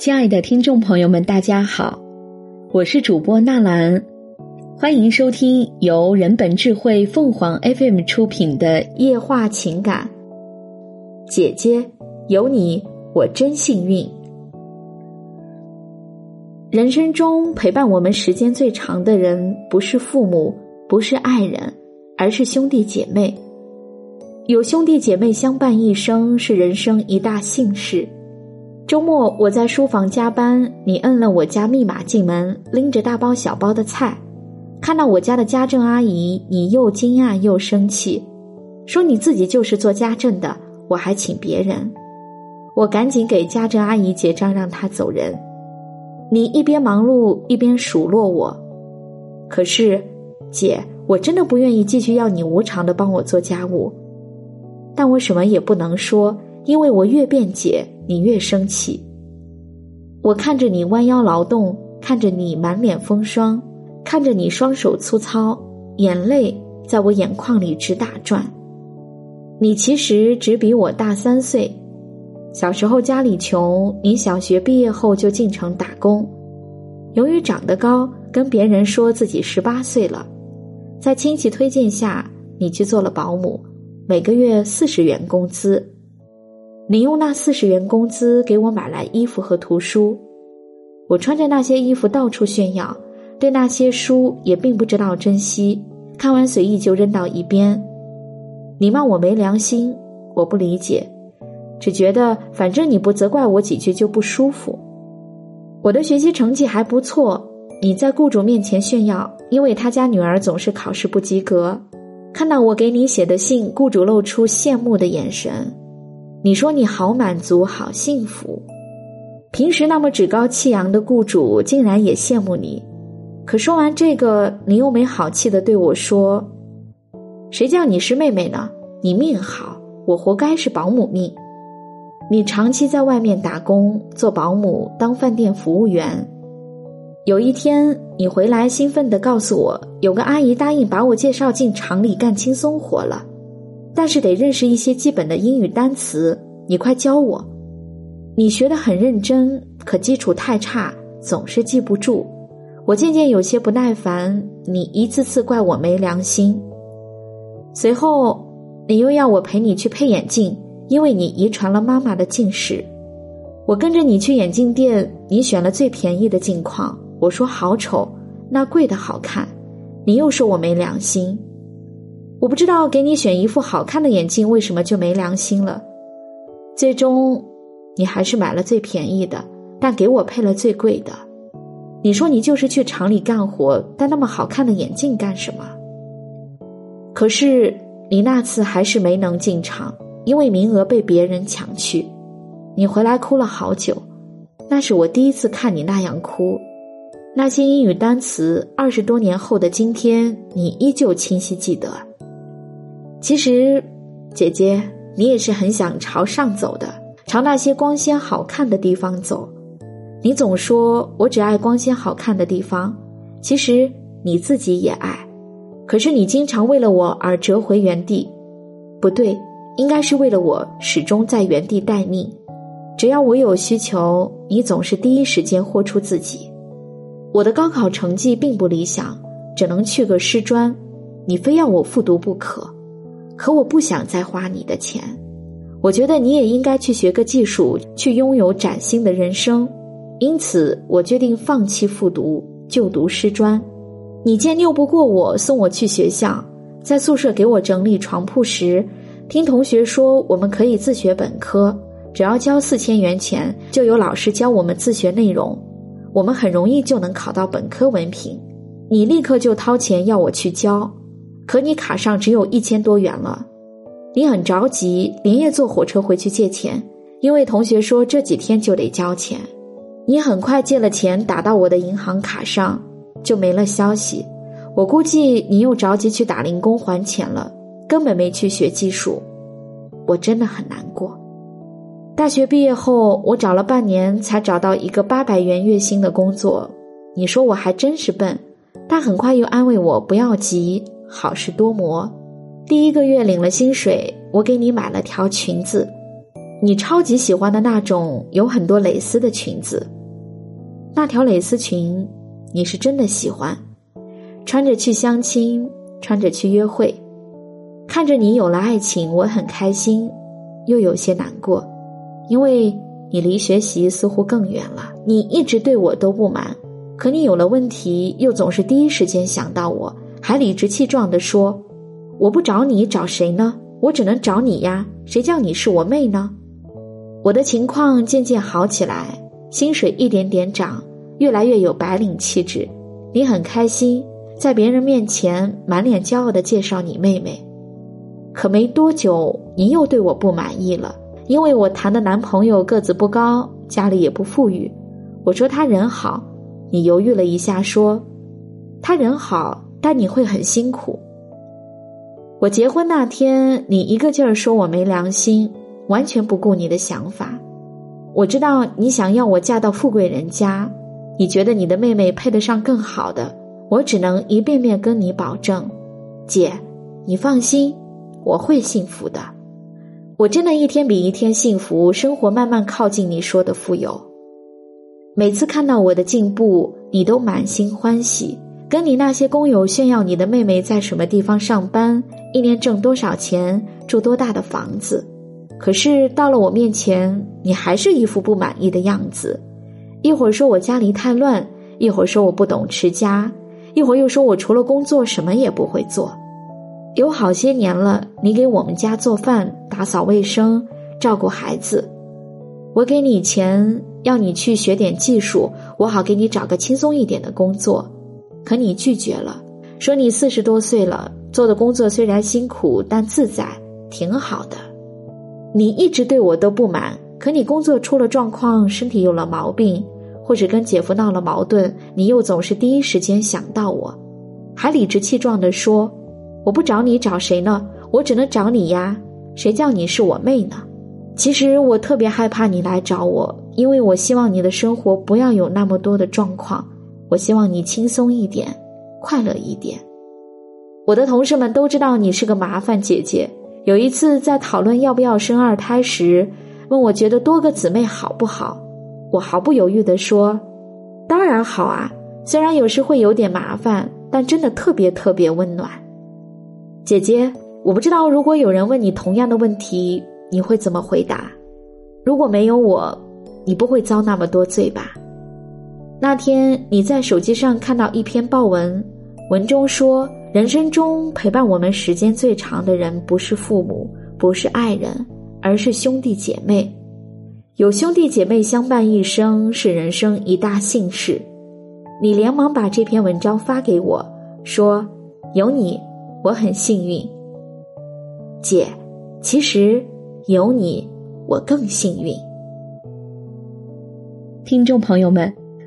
亲爱的听众朋友们，大家好，我是主播纳兰，欢迎收听由人本智慧凤凰 FM 出品的《夜话情感》。姐姐，有你，我真幸运。人生中陪伴我们时间最长的人，不是父母，不是爱人，而是兄弟姐妹。有兄弟姐妹相伴一生，是人生一大幸事。周末我在书房加班，你摁了我家密码进门，拎着大包小包的菜，看到我家的家政阿姨，你又惊讶又生气，说你自己就是做家政的，我还请别人。我赶紧给家政阿姨结账，让她走人。你一边忙碌一边数落我，可是，姐，我真的不愿意继续要你无偿的帮我做家务，但我什么也不能说。因为我越辩解，你越生气。我看着你弯腰劳动，看着你满脸风霜，看着你双手粗糙，眼泪在我眼眶里直打转。你其实只比我大三岁，小时候家里穷，你小学毕业后就进城打工。由于长得高，跟别人说自己十八岁了，在亲戚推荐下，你去做了保姆，每个月四十元工资。你用那四十元工资给我买来衣服和图书，我穿着那些衣服到处炫耀，对那些书也并不知道珍惜，看完随意就扔到一边。你骂我没良心，我不理解，只觉得反正你不责怪我几句就不舒服。我的学习成绩还不错，你在雇主面前炫耀，因为他家女儿总是考试不及格。看到我给你写的信，雇主露出羡慕的眼神。你说你好满足，好幸福。平时那么趾高气扬的雇主，竟然也羡慕你。可说完这个，你又没好气的对我说：“谁叫你是妹妹呢？你命好，我活该是保姆命。你长期在外面打工，做保姆，当饭店服务员。有一天你回来，兴奋的告诉我，有个阿姨答应把我介绍进厂里干轻松活了。”但是得认识一些基本的英语单词，你快教我。你学得很认真，可基础太差，总是记不住。我渐渐有些不耐烦，你一次次怪我没良心。随后，你又要我陪你去配眼镜，因为你遗传了妈妈的近视。我跟着你去眼镜店，你选了最便宜的镜框，我说好丑，那贵的好看，你又说我没良心。我不知道给你选一副好看的眼镜，为什么就没良心了？最终，你还是买了最便宜的，但给我配了最贵的。你说你就是去厂里干活，戴那么好看的眼镜干什么？可是你那次还是没能进厂，因为名额被别人抢去。你回来哭了好久，那是我第一次看你那样哭。那些英语单词，二十多年后的今天，你依旧清晰记得。其实，姐姐，你也是很想朝上走的，朝那些光鲜好看的地方走。你总说我只爱光鲜好看的地方，其实你自己也爱，可是你经常为了我而折回原地。不对，应该是为了我始终在原地待命。只要我有需求，你总是第一时间豁出自己。我的高考成绩并不理想，只能去个师专，你非要我复读不可。可我不想再花你的钱，我觉得你也应该去学个技术，去拥有崭新的人生。因此，我决定放弃复读，就读师专。你见拗不过我，送我去学校，在宿舍给我整理床铺时，听同学说我们可以自学本科，只要交四千元钱，就有老师教我们自学内容，我们很容易就能考到本科文凭。你立刻就掏钱要我去交。可你卡上只有一千多元了，你很着急，连夜坐火车回去借钱，因为同学说这几天就得交钱。你很快借了钱打到我的银行卡上，就没了消息。我估计你又着急去打零工还钱了，根本没去学技术。我真的很难过。大学毕业后，我找了半年才找到一个八百元月薪的工作。你说我还真是笨，但很快又安慰我不要急。好事多磨，第一个月领了薪水，我给你买了条裙子。你超级喜欢的那种有很多蕾丝的裙子，那条蕾丝裙你是真的喜欢，穿着去相亲，穿着去约会，看着你有了爱情，我很开心，又有些难过，因为你离学习似乎更远了。你一直对我都不满，可你有了问题，又总是第一时间想到我，还理直气壮地说：“我不找你找谁呢？我只能找你呀，谁叫你是我妹呢？”我的情况渐渐好起来，薪水一点点涨，越来越有白领气质。你很开心，在别人面前满脸骄傲的介绍你妹妹。可没多久，你又对我不满意了，因为我谈的男朋友个子不高，家里也不富裕。我说他人好，你犹豫了一下说，他人好，但你会很辛苦。我结婚那天，你一个劲儿说我没良心。完全不顾你的想法，我知道你想要我嫁到富贵人家，你觉得你的妹妹配得上更好的，我只能一遍遍跟你保证，姐，你放心，我会幸福的，我真的一天比一天幸福，生活慢慢靠近你说的富有。每次看到我的进步，你都满心欢喜，跟你那些工友炫耀你的妹妹在什么地方上班，一年挣多少钱，住多大的房子。可是到了我面前，你还是一副不满意的样子，一会儿说我家里太乱，一会儿说我不懂持家，一会儿又说我除了工作什么也不会做。有好些年了，你给我们家做饭、打扫卫生、照顾孩子，我给你钱，要你去学点技术，我好给你找个轻松一点的工作，可你拒绝了，说你四十多岁了，做的工作虽然辛苦，但自在，挺好的。你一直对我都不满，可你工作出了状况，身体有了毛病，或者跟姐夫闹了矛盾，你又总是第一时间想到我，还理直气壮地说：“我不找你找谁呢？我只能找你呀，谁叫你是我妹呢？”其实我特别害怕你来找我，因为我希望你的生活不要有那么多的状况，我希望你轻松一点，快乐一点。我的同事们都知道你是个麻烦姐姐。有一次在讨论要不要生二胎时，问我觉得多个姊妹好不好？我毫不犹豫地说：“当然好啊，虽然有时会有点麻烦，但真的特别特别温暖。”姐姐，我不知道如果有人问你同样的问题，你会怎么回答？如果没有我，你不会遭那么多罪吧？那天你在手机上看到一篇报文，文中说。人生中陪伴我们时间最长的人，不是父母，不是爱人，而是兄弟姐妹。有兄弟姐妹相伴一生，是人生一大幸事。你连忙把这篇文章发给我，说：“有你，我很幸运。”姐，其实有你，我更幸运。听众朋友们，